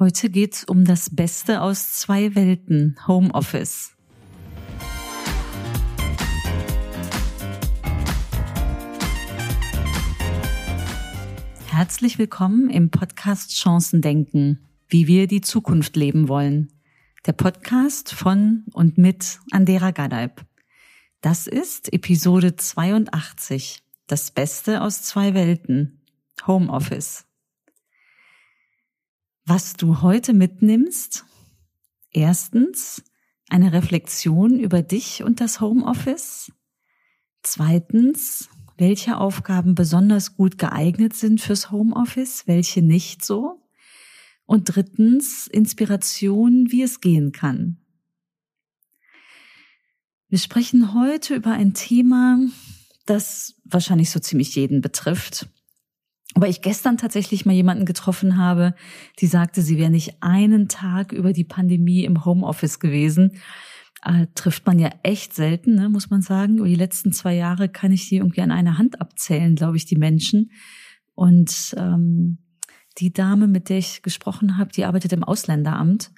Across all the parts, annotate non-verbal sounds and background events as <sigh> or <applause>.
Heute geht's um das Beste aus zwei Welten, Homeoffice. Herzlich willkommen im Podcast Chancen denken, wie wir die Zukunft leben wollen. Der Podcast von und mit Andera Gadeib. Das ist Episode 82, das Beste aus zwei Welten, Homeoffice. Was du heute mitnimmst? Erstens, eine Reflexion über dich und das Homeoffice. Zweitens, welche Aufgaben besonders gut geeignet sind fürs Homeoffice, welche nicht so. Und drittens, Inspiration, wie es gehen kann. Wir sprechen heute über ein Thema, das wahrscheinlich so ziemlich jeden betrifft. Aber ich gestern tatsächlich mal jemanden getroffen habe, die sagte, sie wäre nicht einen Tag über die Pandemie im Homeoffice gewesen. Äh, trifft man ja echt selten, ne, muss man sagen. Über die letzten zwei Jahre kann ich die irgendwie an einer Hand abzählen, glaube ich, die Menschen. Und ähm, die Dame, mit der ich gesprochen habe, die arbeitet im Ausländeramt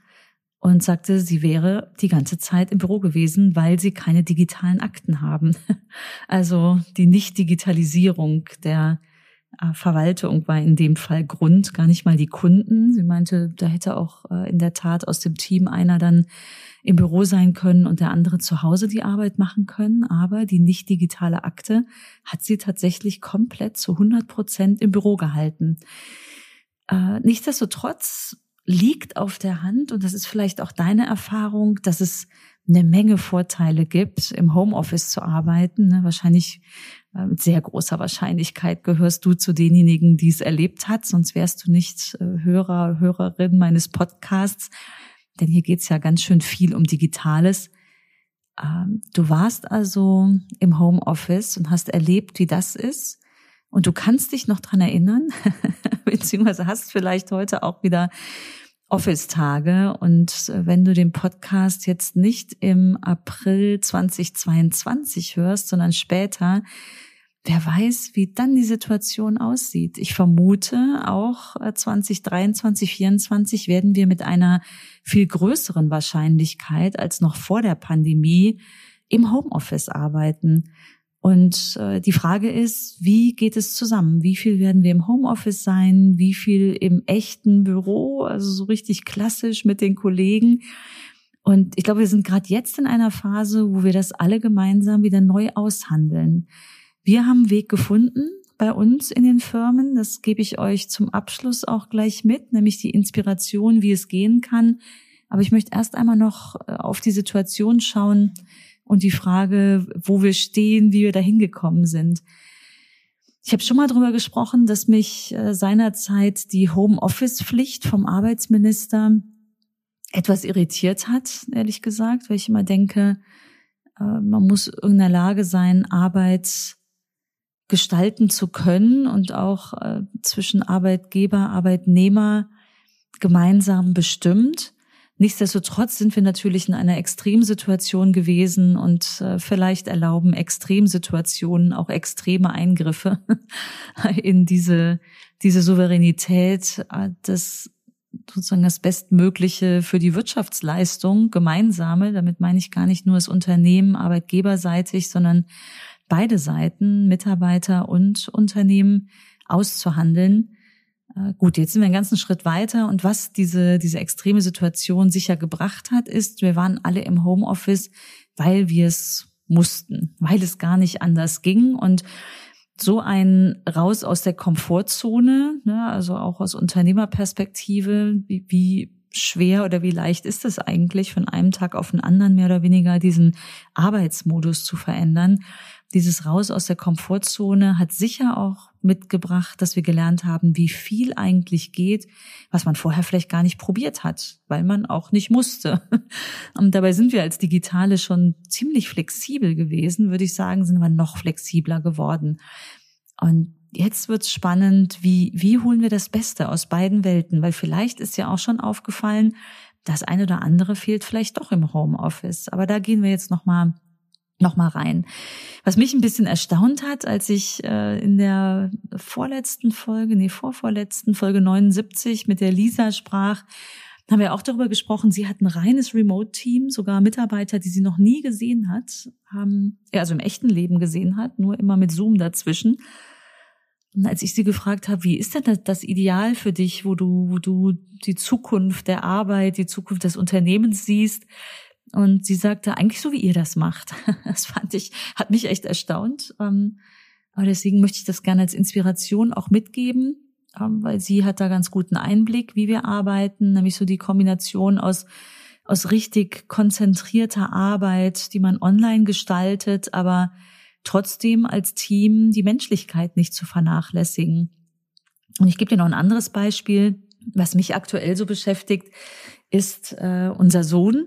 und sagte, sie wäre die ganze Zeit im Büro gewesen, weil sie keine digitalen Akten haben. <laughs> Also die Nicht-Digitalisierung der Verwaltung war in dem Fall Grund, gar nicht mal die Kunden. Sie meinte, da hätte auch äh, in der Tat aus dem Team einer dann im Büro sein können und der andere zu Hause die Arbeit machen können. Aber die nicht digitale Akte hat sie tatsächlich komplett zu 100 Prozent im Büro gehalten. Äh, nichtsdestotrotz liegt auf der Hand, und das ist vielleicht auch deine Erfahrung, dass es eine Menge Vorteile gibt, im Homeoffice zu arbeiten. Ne? Wahrscheinlich äh, mit sehr großer Wahrscheinlichkeit gehörst du zu denjenigen, die es erlebt hat, sonst wärst du nicht äh, Hörer, Hörerin meines Podcasts, denn hier geht's ja ganz schön viel um Digitales. Ähm, du warst also im Homeoffice und hast erlebt, wie das ist. Und du kannst dich noch dran erinnern, <laughs> beziehungsweise hast vielleicht heute auch wieder Office-Tage. Und äh, wenn du den Podcast jetzt nicht im April 2022 hörst, sondern später, wer weiß, wie dann die Situation aussieht. Ich vermute, auch 2023, äh, 2024 werden wir mit einer viel größeren Wahrscheinlichkeit als noch vor der Pandemie im Homeoffice arbeiten. Und äh, die Frage ist, wie geht es zusammen? Wie viel werden wir im Homeoffice sein? Wie viel im echten Büro? Also so richtig klassisch mit den Kollegen. Und ich glaube, wir sind gerade jetzt in einer Phase, wo wir das alle gemeinsam wieder neu aushandeln. Wir haben einen Weg gefunden bei uns in den Firmen. Das gebe ich euch zum Abschluss auch gleich mit, nämlich die Inspiration, wie es gehen kann. Aber ich möchte erst einmal noch äh, auf die Situation schauen, und die Frage, wo wir stehen, wie wir da hingekommen sind. Ich habe schon mal drüber gesprochen, dass mich äh, seinerzeit die Homeoffice-Pflicht vom Arbeitsminister etwas irritiert hat, ehrlich gesagt, weil ich immer denke, äh, man muss in der Lage sein, Arbeit gestalten zu können und auch äh, zwischen Arbeitgeber, Arbeitnehmer gemeinsam bestimmt. Nichtsdestotrotz sind wir natürlich in einer Extremsituation gewesen und äh, vielleicht erlauben Extremsituationen auch extreme Eingriffe <laughs> in diese, diese Souveränität, äh, das sozusagen das Bestmögliche für die Wirtschaftsleistung, gemeinsame, damit meine ich gar nicht nur das Unternehmen arbeitgeberseitig, sondern beide Seiten, Mitarbeiter und Unternehmen auszuhandeln gut, jetzt sind wir einen ganzen Schritt weiter und was diese, diese extreme Situation sicher gebracht hat, ist, wir waren alle im Homeoffice, weil wir es mussten, weil es gar nicht anders ging und so ein Raus aus der Komfortzone, ne, also auch aus Unternehmerperspektive, wie, wie schwer oder wie leicht ist es eigentlich, von einem Tag auf den anderen mehr oder weniger diesen Arbeitsmodus zu verändern? Dieses Raus aus der Komfortzone hat sicher auch mitgebracht, dass wir gelernt haben, wie viel eigentlich geht, was man vorher vielleicht gar nicht probiert hat, weil man auch nicht musste. <laughs> Und dabei sind wir als Digitale schon ziemlich flexibel gewesen, würde ich sagen, sind wir noch flexibler geworden. Und jetzt wird's spannend, wie, wie holen wir das Beste aus beiden Welten? Weil vielleicht ist ja auch schon aufgefallen, das eine oder andere fehlt vielleicht doch im Homeoffice. Aber da gehen wir jetzt nochmal nochmal rein. Was mich ein bisschen erstaunt hat, als ich äh, in der vorletzten Folge, nee, vorvorletzten Folge 79 mit der Lisa sprach, haben wir auch darüber gesprochen, sie hat ein reines Remote-Team, sogar Mitarbeiter, die sie noch nie gesehen hat, haben, also im echten Leben gesehen hat, nur immer mit Zoom dazwischen. Und als ich sie gefragt habe, wie ist denn das, das Ideal für dich, wo du, wo du die Zukunft der Arbeit, die Zukunft des Unternehmens siehst, und sie sagte, eigentlich so wie ihr das macht. <laughs> Das fand ich, hat mich echt erstaunt. Ähm, aber deswegen möchte ich das gerne als Inspiration auch mitgeben, ähm, weil sie hat da ganz guten Einblick, wie wir arbeiten, nämlich so die Kombination aus aus richtig konzentrierter Arbeit, die man online gestaltet, aber trotzdem als Team die Menschlichkeit nicht zu vernachlässigen. Und ich gebe dir noch ein anderes Beispiel, was mich aktuell so beschäftigt, ist äh, unser Sohn,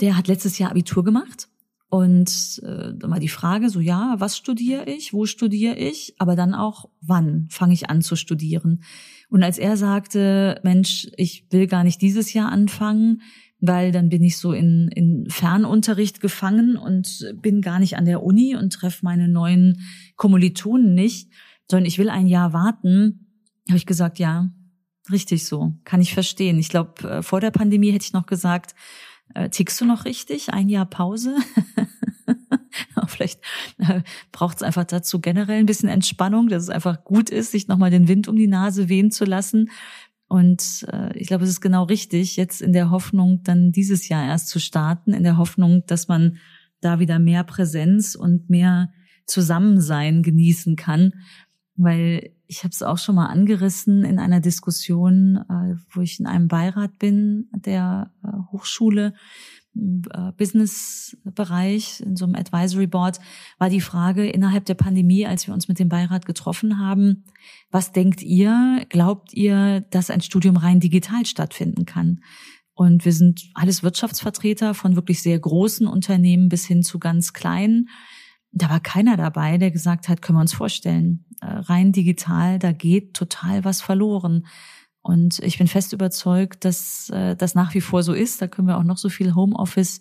der hat letztes Jahr Abitur gemacht. Und äh, dann war die Frage so, ja, was studiere ich, wo studiere ich, aber dann auch, wann fange ich an zu studieren. Und als er sagte, Mensch, ich will gar nicht dieses Jahr anfangen, weil dann bin ich so in, in Fernunterricht gefangen und bin gar nicht an der Uni und treffe meine neuen Kommilitonen nicht, sondern ich will ein Jahr warten, habe ich gesagt, ja, richtig so, kann ich verstehen. Ich glaube, äh, vor der Pandemie hätte ich noch gesagt, äh, tickst du noch richtig? Ein Jahr Pause? <laughs> Vielleicht äh, braucht es einfach dazu generell ein bisschen Entspannung, dass es einfach gut ist, sich nochmal den Wind um die Nase wehen zu lassen. Und äh, ich glaube, es ist genau richtig, jetzt in der Hoffnung, dann dieses Jahr erst zu starten, in der Hoffnung, dass man da wieder mehr Präsenz und mehr Zusammensein genießen kann. Weil ich habe es auch schon mal angerissen in einer Diskussion, äh, wo ich in einem Beirat bin der äh, Hochschule, äh, Business-Bereich, in so einem Advisory Board, war die Frage innerhalb der Pandemie, als wir uns mit dem Beirat getroffen haben, was denkt ihr, glaubt ihr, dass ein Studium rein digital stattfinden kann? Und wir sind alles Wirtschaftsvertreter von wirklich sehr großen Unternehmen bis hin zu ganz kleinen. Da war keiner dabei, der gesagt hat, können wir uns vorstellen, äh, rein digital, da geht total was verloren. Und ich bin fest überzeugt, dass äh, das nach wie vor so ist. Da können wir auch noch so viel Homeoffice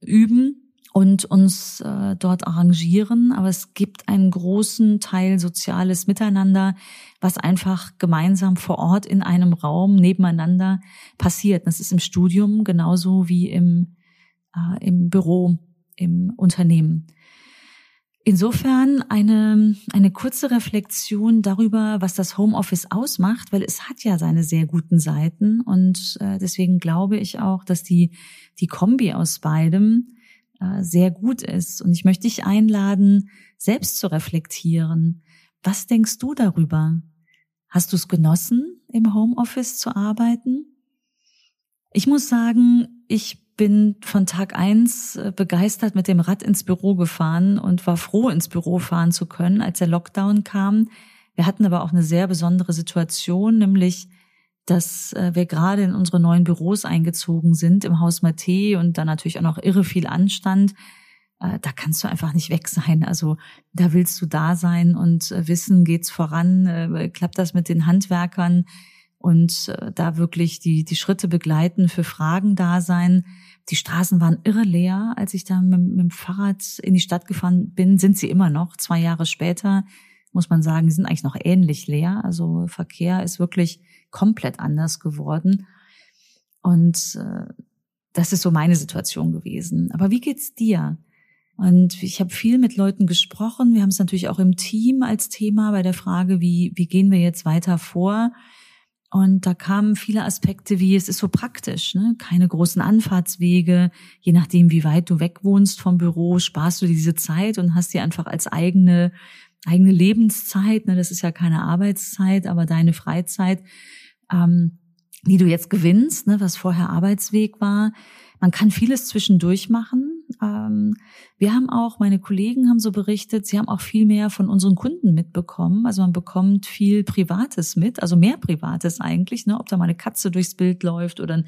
üben und uns äh, dort arrangieren. Aber es gibt einen großen Teil soziales Miteinander, was einfach gemeinsam vor Ort in einem Raum nebeneinander passiert. Das ist im Studium genauso wie im, äh, im Büro, im Unternehmen. Insofern eine, eine kurze Reflexion darüber, was das Homeoffice ausmacht, weil es hat ja seine sehr guten Seiten und äh, deswegen glaube ich auch, dass die, die Kombi aus beidem äh, sehr gut ist. Und ich möchte dich einladen, selbst zu reflektieren. Was denkst du darüber? Hast du es genossen, im Homeoffice zu arbeiten? Ich muss sagen, ich bin von Tag eins äh, begeistert mit dem Rad ins Büro gefahren und war froh, ins Büro fahren zu können, als der Lockdown kam. Wir hatten aber auch eine sehr besondere Situation, nämlich, dass äh, wir gerade in unsere neuen Büros eingezogen sind, im Haus Mate und da natürlich auch noch irre viel Anstand. Äh, da kannst du einfach nicht weg sein. Also da willst du da sein und wissen, geht's voran, klappt das mit den Handwerkern und da wirklich die, die Schritte begleiten, für Fragen da sein. Die Straßen waren irre leer. Als ich da mit, mit dem Fahrrad in die Stadt gefahren bin, sind sie immer noch. Zwei Jahre später muss man sagen, sind eigentlich noch ähnlich leer. Also Verkehr ist wirklich komplett anders geworden. Und äh, das ist so meine Situation gewesen. Aber wie geht's dir? Und ich habe viel mit Leuten gesprochen. Wir haben es natürlich auch im Team als Thema bei der Frage, wie, wie gehen wir jetzt weiter vor? Und da kamen viele Aspekte wie, es ist so praktisch, ne? keine großen Anfahrtswege, je nachdem, wie weit du weg wohnst vom Büro, sparst du diese Zeit und hast die einfach als eigene, eigene Lebenszeit, ne? das ist ja keine Arbeitszeit, aber deine Freizeit, ähm, die du jetzt gewinnst, ne? was vorher Arbeitsweg war. Man kann vieles zwischendurch machen, ähm, wir haben auch, meine Kollegen haben so berichtet, sie haben auch viel mehr von unseren Kunden mitbekommen. Also man bekommt viel Privates mit, also mehr Privates eigentlich, ne? ob da mal eine Katze durchs Bild läuft oder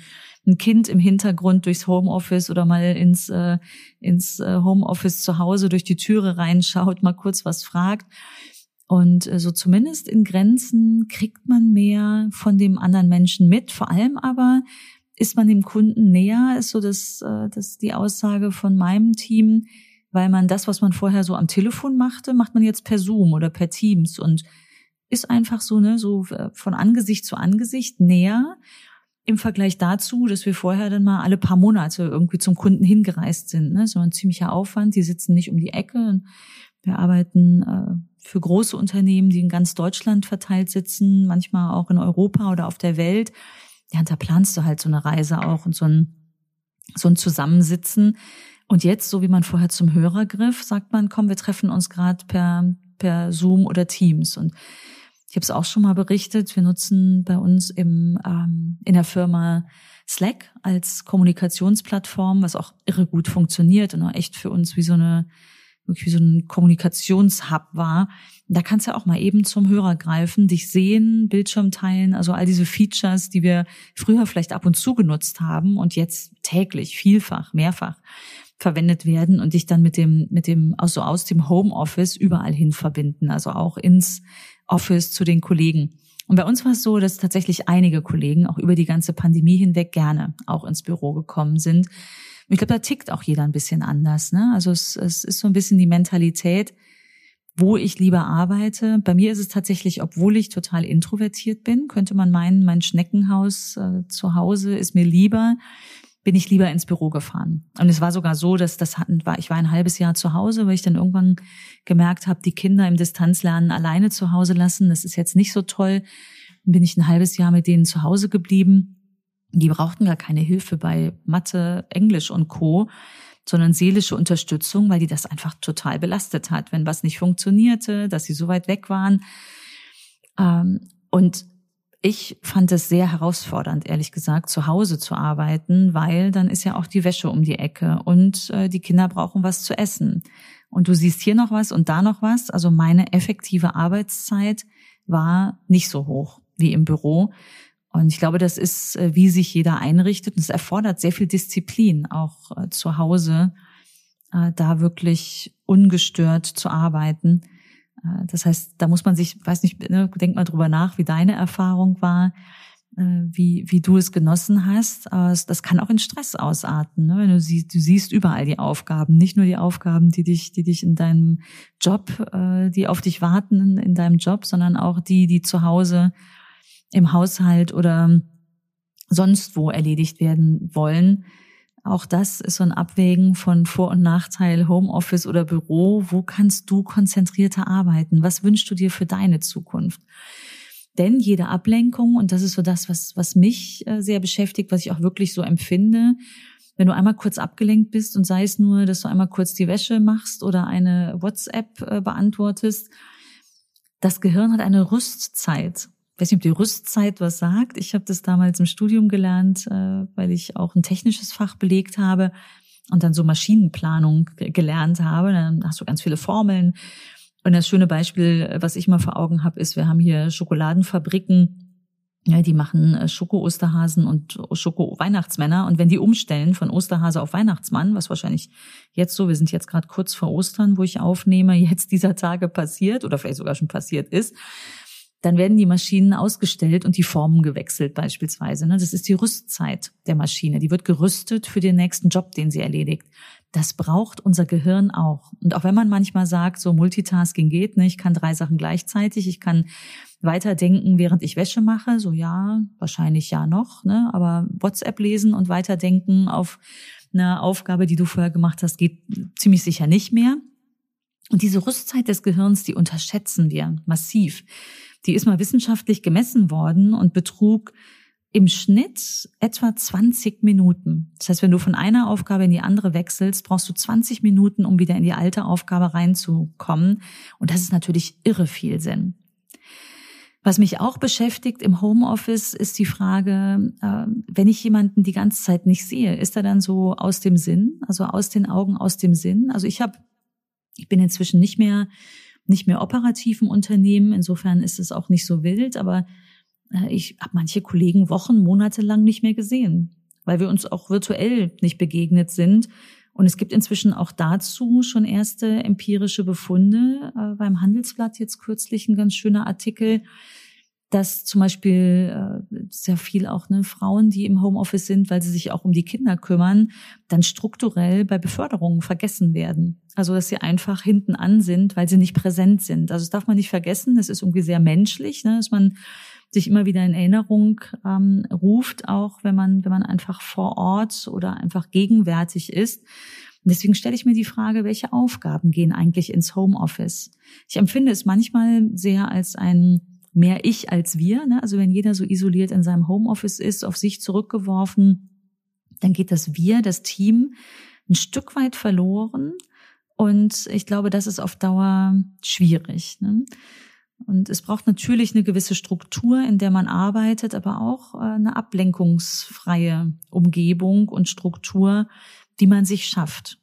ein Kind im Hintergrund durchs Homeoffice oder mal ins, äh, ins äh, Homeoffice zu Hause durch die Türe reinschaut, mal kurz was fragt. Und äh, so zumindest in Grenzen kriegt man mehr von dem anderen Menschen mit, vor allem aber ist man dem Kunden näher, ist so das, äh, das die Aussage von meinem Team, weil man das, was man vorher so am Telefon machte, macht man jetzt per Zoom oder per Teams und ist einfach so, ne, so äh, von Angesicht zu Angesicht näher im Vergleich dazu, dass wir vorher dann mal alle paar Monate irgendwie zum Kunden hingereist sind. Ne? So ein ziemlicher Aufwand. Die sitzen nicht um die Ecke. Wir arbeiten äh, für große Unternehmen, die in ganz Deutschland verteilt sitzen, manchmal auch in Europa oder auf der Welt. Ja, da planst du halt so eine Reise auch und so ein, so ein Zusammensitzen. Und jetzt, so wie man vorher zum Hörer griff, sagt man, komm, wir treffen uns gerade per, per Zoom oder Teams. Und ich habe es auch schon mal berichtet, wir nutzen bei uns im, ähm, in der Firma Slack als Kommunikationsplattform, was auch irre gut funktioniert und auch echt für uns wie so eine wirklich wie so ein Kommunikationshub war. Da kannst du auch mal eben zum Hörer greifen, dich sehen, Bildschirm teilen, also all diese Features, die wir früher vielleicht ab und zu genutzt haben und jetzt täglich, vielfach, mehrfach verwendet werden und dich dann mit dem, mit dem, also aus dem Homeoffice überall hin verbinden, also auch ins Office zu den Kollegen. Und bei uns war es so, dass tatsächlich einige Kollegen auch über die ganze Pandemie hinweg gerne auch ins Büro gekommen sind. Ich glaube, da tickt auch jeder ein bisschen anders. Ne? Also es, es ist so ein bisschen die Mentalität, wo ich lieber arbeite. Bei mir ist es tatsächlich, obwohl ich total introvertiert bin, könnte man meinen, mein Schneckenhaus äh, zu Hause ist mir lieber bin ich lieber ins Büro gefahren. Und es war sogar so, dass das hatten, war, ich war ein halbes Jahr zu Hause, weil ich dann irgendwann gemerkt habe, die Kinder im Distanzlernen alleine zu Hause lassen, das ist jetzt nicht so toll. Dann bin ich ein halbes Jahr mit denen zu Hause geblieben. Die brauchten gar keine Hilfe bei Mathe, Englisch und Co., sondern seelische Unterstützung, weil die das einfach total belastet hat, wenn was nicht funktionierte, dass sie so weit weg waren. Ähm, und ich fand es sehr herausfordernd, ehrlich gesagt, zu Hause zu arbeiten, weil dann ist ja auch die Wäsche um die Ecke und äh, die Kinder brauchen was zu essen. Und du siehst hier noch was und da noch was. Also meine effektive Arbeitszeit war nicht so hoch wie im Büro. Und ich glaube, das ist, äh, wie sich jeder einrichtet. Und es erfordert sehr viel Disziplin, auch äh, zu Hause, äh, da wirklich ungestört zu arbeiten. Das heißt, da muss man sich, weiß nicht, ne, denk mal drüber nach, wie deine Erfahrung war, wie, wie du es genossen hast. Das kann auch in Stress ausarten, ne? wenn du siehst, du siehst überall die Aufgaben, nicht nur die Aufgaben, die dich, die dich in deinem Job, die auf dich warten in deinem Job, sondern auch die, die zu Hause im Haushalt oder sonst wo erledigt werden wollen. Auch das ist so ein Abwägen von Vor- und Nachteil Homeoffice oder Büro. Wo kannst du konzentrierter arbeiten? Was wünschst du dir für deine Zukunft? Denn jede Ablenkung, und das ist so das, was, was mich äh, sehr beschäftigt, was ich auch wirklich so empfinde, wenn du einmal kurz abgelenkt bist und sei es nur, dass du einmal kurz die Wäsche machst oder eine WhatsApp äh, beantwortest, das Gehirn hat eine Rüstzeit weiß nicht, ob die Rüstzeit was sagt. Ich habe das damals im Studium gelernt, äh, weil ich auch ein technisches Fach belegt habe und dann so Maschinenplanung gelernt habe. Dann hast du ganz viele Formeln. Und das schöne Beispiel, was ich mal vor Augen habe, ist, wir haben hier Schokoladenfabriken, ja, die machen äh, Schoko-Osterhasen und Schoko-Weihnachtsmänner. Und wenn die umstellen von Osterhase auf Weihnachtsmann, was wahrscheinlich jetzt so, wir sind jetzt gerade kurz vor Ostern, wo ich aufnehme, <laughs> jetzt dieser Tage passiert oder vielleicht sogar schon passiert ist, dann werden die Maschinen ausgestellt und die Formen gewechselt beispielsweise. Ne? Das ist die Rüstzeit der Maschine. Die wird gerüstet für den nächsten Job, den sie erledigt. Das braucht unser Gehirn auch. Und auch wenn man manchmal sagt, so Multitasking geht, ne, ich kann drei Sachen gleichzeitig, ich kann weiterdenken, während ich Wäsche mache, so ja, wahrscheinlich ja noch, ne, aber WhatsApp lesen und weiterdenken auf eine Aufgabe, die du vorher gemacht hast, geht ziemlich sicher nicht mehr. Und diese Rüstzeit des Gehirns, die unterschätzen wir massiv. Die ist mal wissenschaftlich gemessen worden und betrug im Schnitt etwa 20 Minuten. Das heißt, wenn du von einer Aufgabe in die andere wechselst, brauchst du 20 Minuten, um wieder in die alte Aufgabe reinzukommen. Und das ist natürlich irre viel Sinn. Was mich auch beschäftigt im Homeoffice ist die Frage, äh, wenn ich jemanden die ganze Zeit nicht sehe, ist er dann so aus dem Sinn, also aus den Augen, aus dem Sinn? Also ich habe, ich bin inzwischen nicht mehr nicht mehr operativen Unternehmen. Insofern ist es auch nicht so wild, aber äh, ich habe manche Kollegen Wochen, Monate lang nicht mehr gesehen, weil wir uns auch virtuell nicht begegnet sind. Und es gibt inzwischen auch dazu schon erste empirische Befunde. Äh, beim Handelsblatt jetzt kürzlich ein ganz schöner Artikel, dass zum Beispiel äh, sehr viel auch ne, Frauen, die im Homeoffice sind, weil sie sich auch um die Kinder kümmern, dann strukturell bei Beförderungen vergessen werden. Also dass sie einfach hinten an sind, weil sie nicht präsent sind. Also das darf man nicht vergessen. Das ist irgendwie sehr menschlich, ne, dass man sich immer wieder in Erinnerung ähm, ruft, auch wenn man wenn man einfach vor Ort oder einfach gegenwärtig ist. Deswegen stelle ich mir die Frage, welche Aufgaben gehen eigentlich ins Homeoffice? Ich empfinde es manchmal sehr als ein mehr ich als wir. Ne? Also wenn jeder so isoliert in seinem Homeoffice ist, auf sich zurückgeworfen, dann geht das Wir, das Team, ein Stück weit verloren. Und ich glaube, das ist auf Dauer schwierig. Ne? Und es braucht natürlich eine gewisse Struktur, in der man arbeitet, aber auch äh, eine ablenkungsfreie Umgebung und Struktur, die man sich schafft.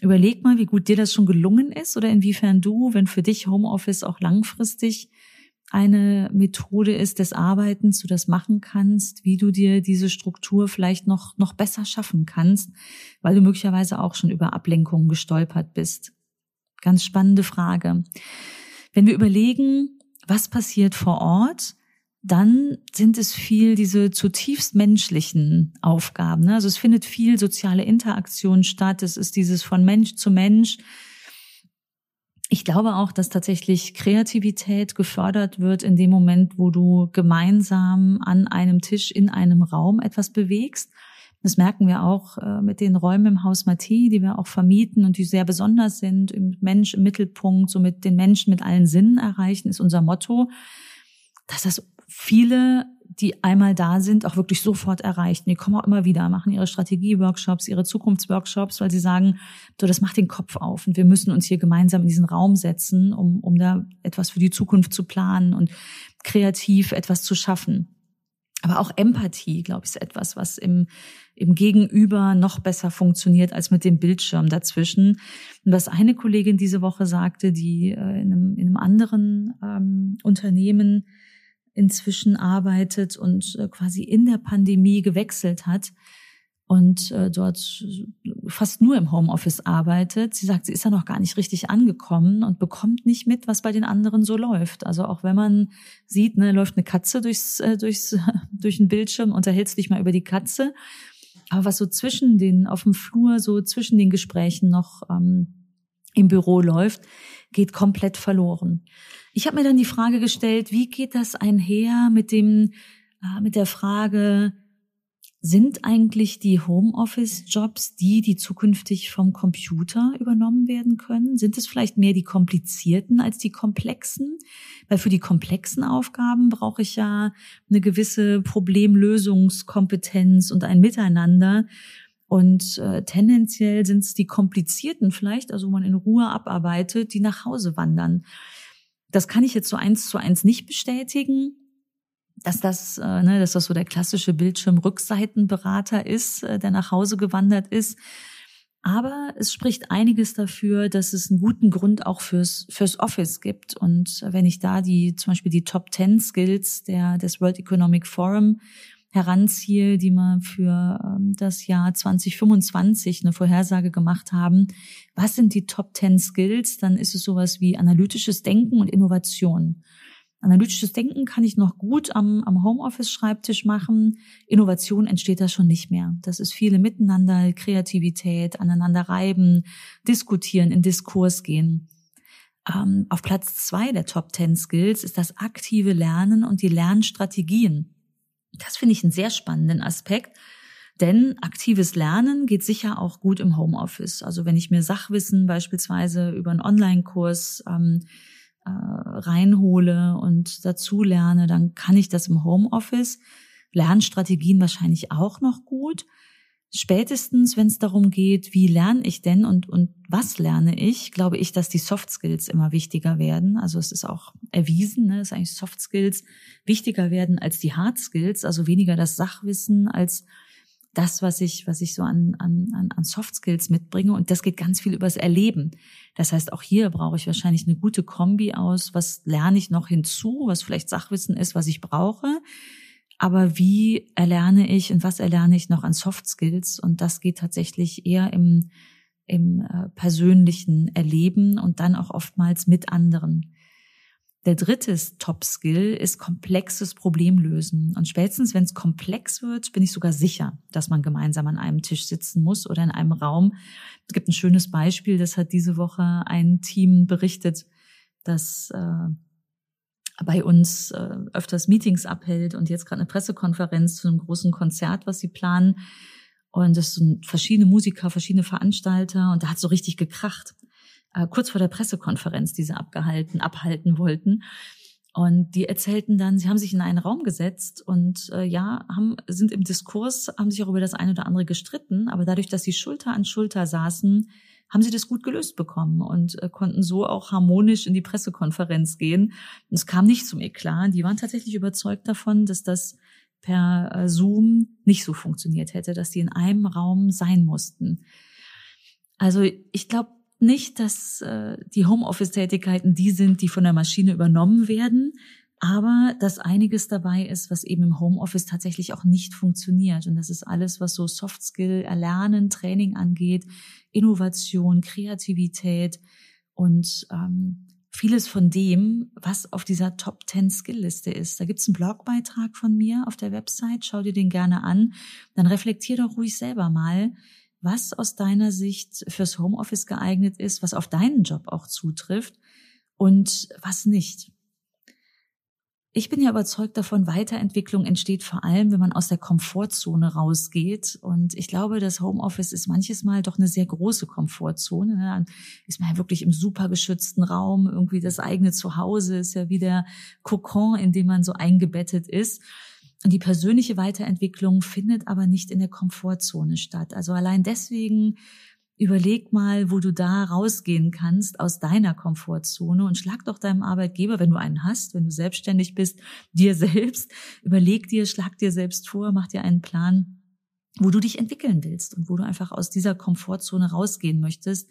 Überleg mal, wie gut dir das schon gelungen ist oder inwiefern du, wenn für dich Homeoffice auch langfristig eine Methode ist des Arbeitens, du das machen kannst, wie du dir diese Struktur vielleicht noch, noch besser schaffen kannst, weil du möglicherweise auch schon über Ablenkungen gestolpert bist. Ganz spannende Frage. Wenn wir überlegen, was passiert vor Ort, dann sind es viel diese zutiefst menschlichen Aufgaben. Ne? Also es findet viel soziale Interaktion statt. Es ist dieses von Mensch zu Mensch ich glaube auch, dass tatsächlich Kreativität gefördert wird in dem Moment, wo du gemeinsam an einem Tisch in einem Raum etwas bewegst. Das merken wir auch äh, mit den Räumen im Haus Mathé, die wir auch vermieten und die sehr besonders sind. Im Mensch im Mittelpunkt, so mit den Menschen mit allen Sinnen erreichen, ist unser Motto, dass das viele die einmal da sind, auch wirklich sofort erreicht. Und die kommen auch immer wieder, machen ihre Strategie-Workshops, ihre Zukunftsworkshops, weil sie sagen, so, das macht den Kopf auf und wir müssen uns hier gemeinsam in diesen Raum setzen, um, um da etwas für die Zukunft zu planen und kreativ etwas zu schaffen. Aber auch Empathie, glaube ich, ist etwas, was im, im Gegenüber noch besser funktioniert als mit dem Bildschirm dazwischen. Und was eine Kollegin diese Woche sagte, die äh, in, einem, in einem anderen ähm, Unternehmen inzwischen arbeitet und äh, quasi in der Pandemie gewechselt hat und äh, dort fast nur im Homeoffice arbeitet. Sie sagt, sie ist ja noch gar nicht richtig angekommen und bekommt nicht mit, was bei den anderen so läuft. Also auch wenn man sieht, ne, läuft eine Katze durchs, äh, durchs, <laughs> durch den Bildschirm, unterhältst dich mal über die Katze. Aber was so zwischen den, auf dem Flur, so zwischen den Gesprächen noch ähm, im Büro läuft, geht komplett verloren. Ich habe mir dann die Frage gestellt, wie geht das einher mit dem, äh, mit der Frage, sind eigentlich die Homeoffice-Jobs die, die zukünftig vom Computer übernommen werden können? Sind es vielleicht mehr die komplizierten als die komplexen? Weil für die komplexen Aufgaben brauche ich ja eine gewisse Problemlösungskompetenz und ein Miteinander. Und äh, tendenziell sind es die komplizierten vielleicht, also wo man in Ruhe abarbeitet, die nach Hause wandern. Das kann ich jetzt so eins zu eins nicht bestätigen, dass das, äh, ne, dass das so der klassische Bildschirmrückseitenberater ist, äh, der nach Hause gewandert ist. Aber es spricht einiges dafür, dass es einen guten Grund auch fürs, fürs Office gibt. Und wenn ich da die, zum Beispiel die Top 10 Skills der, des World Economic Forum heranziehe, die man für ähm, das Jahr 2025 eine Vorhersage gemacht haben. Was sind die Top 10 Skills? Dann ist es sowas wie analytisches Denken und Innovation. Analytisches Denken kann ich noch gut am, am Homeoffice-Schreibtisch machen. Innovation entsteht da schon nicht mehr. Das ist viele Miteinander, Kreativität, aneinander reiben, diskutieren, in Diskurs gehen. Ähm, auf Platz zwei der Top 10 Skills ist das aktive Lernen und die Lernstrategien. Das finde ich einen sehr spannenden Aspekt. Denn aktives Lernen geht sicher auch gut im Homeoffice. Also wenn ich mir Sachwissen beispielsweise über einen Online-Kurs ähm, äh, reinhole und dazu lerne, dann kann ich das im Homeoffice. Lernstrategien wahrscheinlich auch noch gut spätestens, wenn es darum geht, wie lerne ich denn und, und was lerne ich, glaube ich, dass die Soft Skills immer wichtiger werden. Also es ist auch erwiesen, ne, dass eigentlich Soft Skills wichtiger werden als die Hard Skills, also weniger das Sachwissen als das, was ich, was ich so an, an, an Soft Skills mitbringe. Und das geht ganz viel übers Erleben. Das heißt, auch hier brauche ich wahrscheinlich eine gute Kombi aus, was lerne ich noch hinzu, was vielleicht Sachwissen ist, was ich brauche aber wie erlerne ich und was erlerne ich noch an Soft Skills? Und das geht tatsächlich eher im, im äh, persönlichen Erleben und dann auch oftmals mit anderen. Der dritte Top-Skill ist komplexes Problemlösen. Und spätestens, wenn es komplex wird, bin ich sogar sicher, dass man gemeinsam an einem Tisch sitzen muss oder in einem Raum. Es gibt ein schönes Beispiel, das hat diese Woche ein Team berichtet, das äh, bei uns äh, öfters Meetings abhält und jetzt gerade eine Pressekonferenz zu einem großen Konzert, was sie planen. Und es sind verschiedene Musiker, verschiedene Veranstalter und da hat so richtig gekracht äh, kurz vor der Pressekonferenz, die sie abgehalten, abhalten wollten. Und die erzählten dann, sie haben sich in einen Raum gesetzt und äh, ja, haben, sind im Diskurs, haben sich auch über das eine oder andere gestritten, aber dadurch, dass sie Schulter an Schulter saßen, haben sie das gut gelöst bekommen und äh, konnten so auch harmonisch in die Pressekonferenz gehen. Und es kam nicht zum Eklat. Die waren tatsächlich überzeugt davon, dass das per äh, Zoom nicht so funktioniert hätte, dass die in einem Raum sein mussten. Also ich glaube, nicht, dass äh, die Homeoffice-Tätigkeiten die sind, die von der Maschine übernommen werden, aber dass einiges dabei ist, was eben im Homeoffice tatsächlich auch nicht funktioniert. Und das ist alles, was so Soft Skill, Erlernen, Training angeht, Innovation, Kreativität und ähm, vieles von dem, was auf dieser Top 10 Skill-Liste ist. Da gibt's einen Blogbeitrag von mir auf der Website, schau dir den gerne an. Dann reflektier doch ruhig selber mal, was aus deiner Sicht fürs Homeoffice geeignet ist, was auf deinen Job auch zutrifft und was nicht. Ich bin ja überzeugt davon, Weiterentwicklung entsteht vor allem, wenn man aus der Komfortzone rausgeht. Und ich glaube, das Homeoffice ist manches Mal doch eine sehr große Komfortzone. Ne? Dann ist man ja wirklich im super geschützten Raum. Irgendwie das eigene Zuhause ist ja wie der Kokon, in dem man so eingebettet ist. Und die persönliche Weiterentwicklung findet aber nicht in der Komfortzone statt. Also allein deswegen überleg mal, wo du da rausgehen kannst aus deiner Komfortzone und schlag doch deinem Arbeitgeber, wenn du einen hast, wenn du selbstständig bist, dir <laughs> selbst, überleg dir, schlag dir selbst vor, mach dir einen Plan, wo du dich entwickeln willst und wo du einfach aus dieser Komfortzone rausgehen möchtest,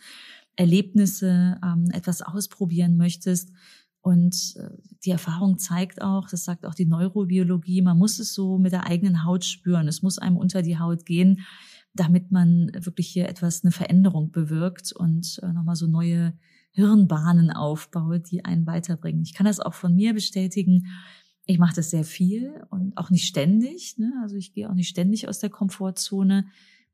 Erlebnisse, ähm, etwas ausprobieren möchtest. Und äh, die Erfahrung zeigt auch, das sagt auch die Neurobiologie, man muss es so mit der eigenen Haut spüren. Es muss einem unter die Haut gehen, damit man wirklich hier etwas, eine Veränderung bewirkt und äh, nochmal so neue Hirnbahnen aufbaut, die einen weiterbringen. Ich kann das auch von mir bestätigen. Ich mache das sehr viel und auch nicht ständig. Ne? Also ich gehe auch nicht ständig aus der Komfortzone.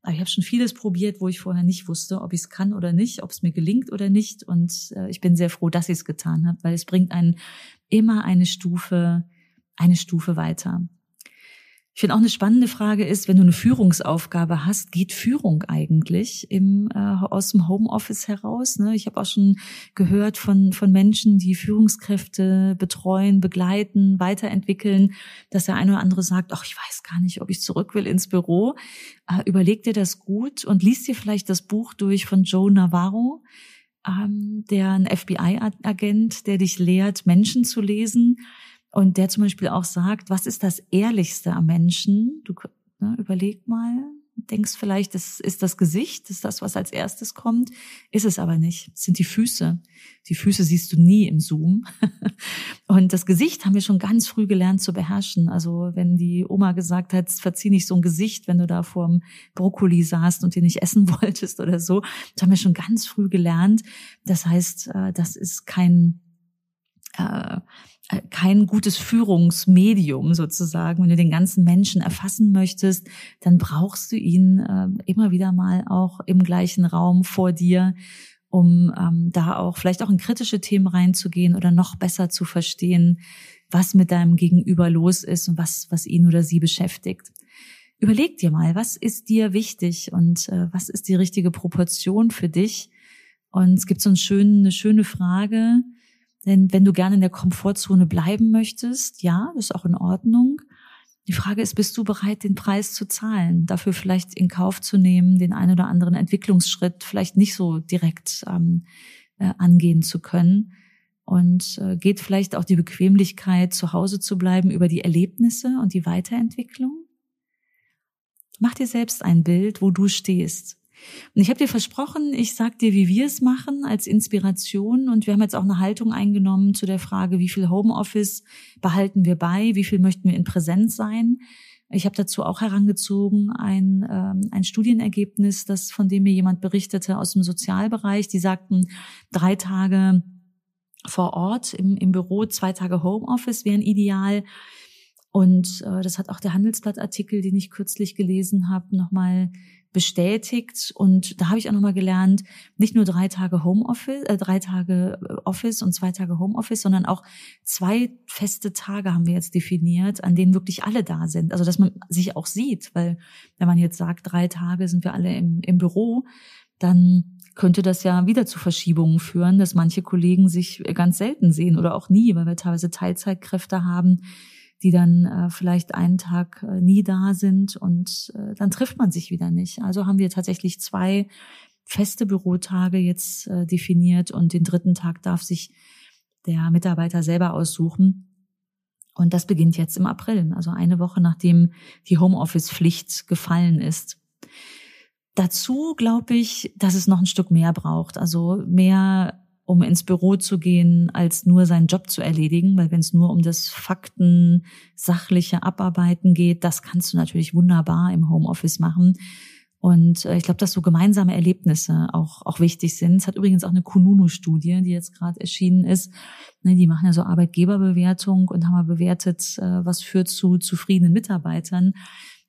Aber ich habe schon vieles probiert, wo ich vorher nicht wusste, ob ich es kann oder nicht, ob es mir gelingt oder nicht. Und äh, ich bin sehr froh, dass ich es getan habe, weil es bringt einen immer eine Stufe, eine Stufe weiter. Ich finde auch eine spannende Frage ist, wenn du eine Führungsaufgabe hast, geht Führung eigentlich im, äh, aus dem Homeoffice heraus? Ne? Ich habe auch schon gehört von, von Menschen, die Führungskräfte betreuen, begleiten, weiterentwickeln, dass der eine oder andere sagt, ach, ich weiß gar nicht, ob ich zurück will ins Büro. Äh, überleg dir das gut und liest dir vielleicht das Buch durch von Joe Navarro, ähm, der ein FBI-Agent, der dich lehrt, Menschen zu lesen und der zum Beispiel auch sagt, was ist das Ehrlichste am Menschen? Du ne, überleg mal, denkst vielleicht, das ist das Gesicht, das ist das, was als erstes kommt. Ist es aber nicht. Es sind die Füße. Die Füße siehst du nie im Zoom. <laughs> Und das Gesicht haben wir schon ganz früh gelernt zu beherrschen. Also wenn die Oma gesagt hat, verzieh nicht so ein Gesicht, wenn du da vorm Brokkoli saßt und den nicht essen <laughs> wolltest oder so, das haben wir schon ganz früh gelernt. Das heißt, äh, das ist kein äh, kein gutes Führungsmedium sozusagen. Wenn du den ganzen Menschen erfassen möchtest, dann brauchst du ihn äh, immer wieder mal auch im gleichen Raum vor dir, um ähm, da auch vielleicht auch in kritische Themen reinzugehen oder noch besser zu verstehen, was mit deinem Gegenüber los ist und was, was ihn oder sie beschäftigt. Überleg dir mal, was ist dir wichtig und äh, was ist die richtige Proportion für dich? Und es gibt so einen schönen, eine schöne Frage, denn wenn du gerne in der Komfortzone bleiben möchtest, ja, das ist auch in Ordnung. Die Frage ist, bist du bereit, den Preis zu zahlen, dafür vielleicht in Kauf zu nehmen, den einen oder anderen Entwicklungsschritt vielleicht nicht so direkt ähm, äh, angehen zu können? Und äh, geht vielleicht auch die Bequemlichkeit, zu Hause zu bleiben, über die Erlebnisse und die Weiterentwicklung? Mach dir selbst ein Bild, wo du stehst. Und ich habe dir versprochen, ich sag dir, wie wir es machen als Inspiration. Und wir haben jetzt auch eine Haltung eingenommen zu der Frage, wie viel Homeoffice behalten wir bei, wie viel möchten wir in Präsenz sein. Ich habe dazu auch herangezogen ein, ähm, ein Studienergebnis, das von dem mir jemand berichtete aus dem Sozialbereich. Die sagten, drei Tage vor Ort im, im Büro, zwei Tage Homeoffice wären ideal. Und äh, das hat auch der Handelsblattartikel, den ich kürzlich gelesen habe, nochmal bestätigt. Und da habe ich auch nochmal gelernt, nicht nur drei Tage Homeoffice, äh, drei Tage äh, Office und zwei Tage Homeoffice, sondern auch zwei feste Tage haben wir jetzt definiert, an denen wirklich alle da sind. Also dass man sich auch sieht, weil wenn man jetzt sagt, drei Tage sind wir alle im, im Büro, dann könnte das ja wieder zu Verschiebungen führen, dass manche Kollegen sich ganz selten sehen oder auch nie, weil wir teilweise Teilzeitkräfte haben, die dann äh, vielleicht einen Tag äh, nie da sind und äh, dann trifft man sich wieder nicht. Also haben wir tatsächlich zwei feste Bürotage jetzt äh, definiert und den dritten Tag darf sich der Mitarbeiter selber aussuchen. Und das beginnt jetzt im April, also eine Woche nachdem die Homeoffice-Pflicht gefallen ist. Dazu glaube ich, dass es noch ein Stück mehr braucht, also mehr um ins Büro zu gehen, als nur seinen Job zu erledigen, weil wenn es nur um das Fakten, sachliche Abarbeiten geht, das kannst du natürlich wunderbar im Homeoffice machen. Und äh, ich glaube, dass so gemeinsame Erlebnisse auch, auch wichtig sind. Es hat übrigens auch eine Kununu-Studie, die jetzt gerade erschienen ist. Ne, die machen ja so Arbeitgeberbewertung und haben mal bewertet, äh, was führt zu zufriedenen Mitarbeitern.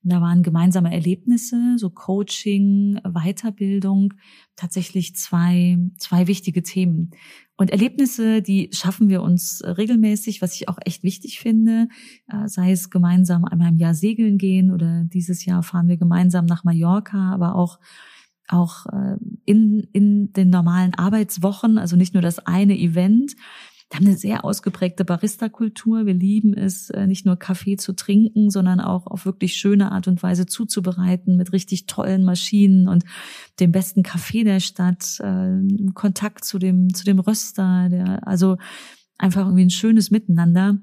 Da waren gemeinsame Erlebnisse, so Coaching, Weiterbildung, tatsächlich zwei, zwei wichtige Themen. Und Erlebnisse, die schaffen wir uns regelmäßig, was ich auch echt wichtig finde, äh, sei es gemeinsam einmal im Jahr segeln gehen oder dieses Jahr fahren wir gemeinsam nach Mallorca, aber auch auch äh, in, in den normalen Arbeitswochen, also nicht nur das eine Event, wir haben eine sehr ausgeprägte Barista-Kultur. Wir lieben es, äh, nicht nur Kaffee zu trinken, sondern auch auf wirklich schöne Art und Weise zuzubereiten mit richtig tollen Maschinen und dem besten Kaffee der Stadt, äh, Kontakt zu dem, zu dem Röster, der, also einfach irgendwie ein schönes Miteinander.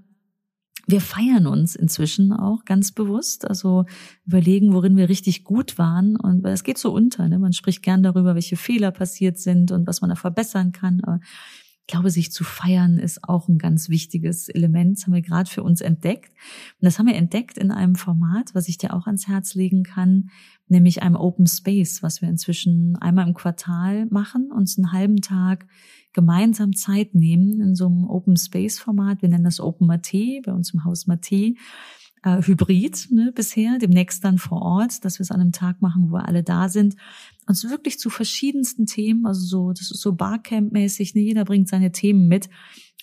Wir feiern uns inzwischen auch ganz bewusst, also überlegen, worin wir richtig gut waren. Und es geht so unter. Ne? Man spricht gern darüber, welche Fehler passiert sind und was man da verbessern kann. Aber ich glaube, sich zu feiern ist auch ein ganz wichtiges Element. Das haben wir gerade für uns entdeckt. Und das haben wir entdeckt in einem Format, was ich dir auch ans Herz legen kann, nämlich einem Open Space, was wir inzwischen einmal im Quartal machen, uns einen halben Tag gemeinsam Zeit nehmen in so einem Open Space Format. Wir nennen das Open Mate, bei uns im Haus Mate äh, hybrid ne, bisher, demnächst dann vor Ort, dass wir es an einem Tag machen, wo alle da sind. Uns wirklich zu verschiedensten Themen, also so, das ist so Barcamp-mäßig, ne, jeder bringt seine Themen mit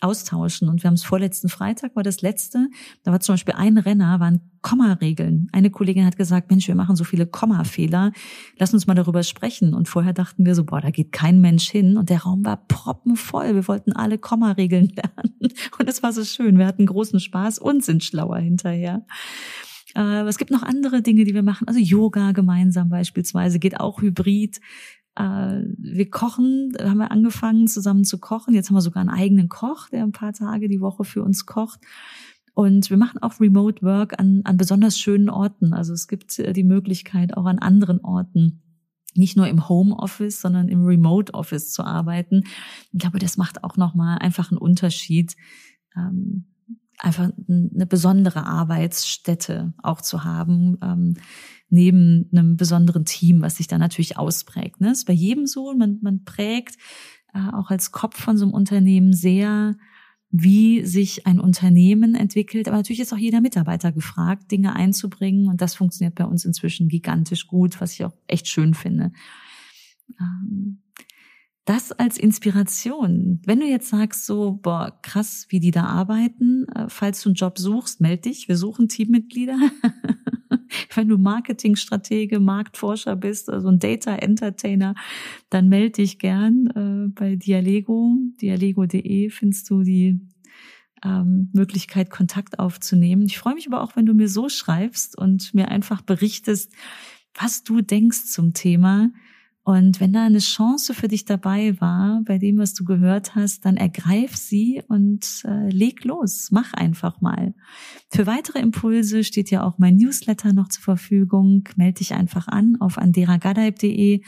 austauschen. Und wir haben es vorletzten Freitag, war das letzte. Da war zum Beispiel ein Renner, waren Komma-Regeln. Eine Kollegin hat gesagt, Mensch, wir machen so viele Komma-Fehler. Lass uns mal darüber sprechen. Und vorher dachten wir so, boah, da geht kein Mensch hin. Und der Raum war proppenvoll. Wir wollten alle Komma-Regeln <laughs> lernen. Und es war so schön. Wir hatten großen Spaß und sind schlauer hinterher. Äh, es gibt noch andere Dinge, die wir machen. Also Yoga gemeinsam beispielsweise geht auch hybrid. Äh, wir kochen, haben wir angefangen zusammen zu kochen. Jetzt haben wir sogar einen eigenen Koch, der ein paar Tage die Woche für uns kocht. Und wir machen auch Remote Work an, an besonders schönen Orten. Also es gibt äh, die Möglichkeit, auch an anderen Orten nicht nur im Home Office, sondern im Remote Office zu arbeiten. Ich glaube, das macht auch nochmal einfach einen Unterschied, ähm, einfach eine besondere Arbeitsstätte auch zu haben, ähm, neben einem besonderen Team, was sich da natürlich ausprägt. Ne? ist bei jedem so, man, man prägt äh, auch als Kopf von so einem Unternehmen sehr, wie sich ein Unternehmen entwickelt. Aber natürlich ist auch jeder Mitarbeiter gefragt, Dinge einzubringen. Und das funktioniert bei uns inzwischen gigantisch gut, was ich auch echt schön finde. Ähm, das als Inspiration. Wenn du jetzt sagst so, boah, krass, wie die da arbeiten, äh, falls du einen Job suchst, meld dich, wir suchen Teammitglieder. <laughs> Wenn du Marketingstratege, Marktforscher bist, also ein Data Entertainer, dann melde dich gern äh, bei Dialego. Dialego.de findest du die ähm, Möglichkeit, Kontakt aufzunehmen. Ich freue mich aber auch, wenn du mir so schreibst und mir einfach berichtest, was du denkst zum Thema und wenn da eine Chance für dich dabei war, bei dem, was du gehört hast, dann ergreif sie und äh, leg los. Mach einfach mal. Für weitere Impulse steht ja auch mein Newsletter noch zur Verfügung. Meld dich einfach an auf anderagadaib.de.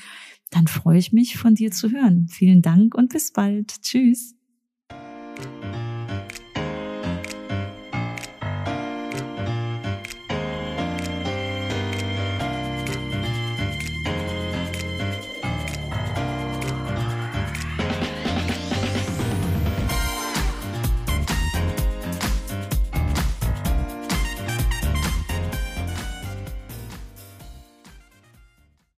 Dann freue ich mich, von dir zu hören. Vielen Dank und bis bald. Tschüss.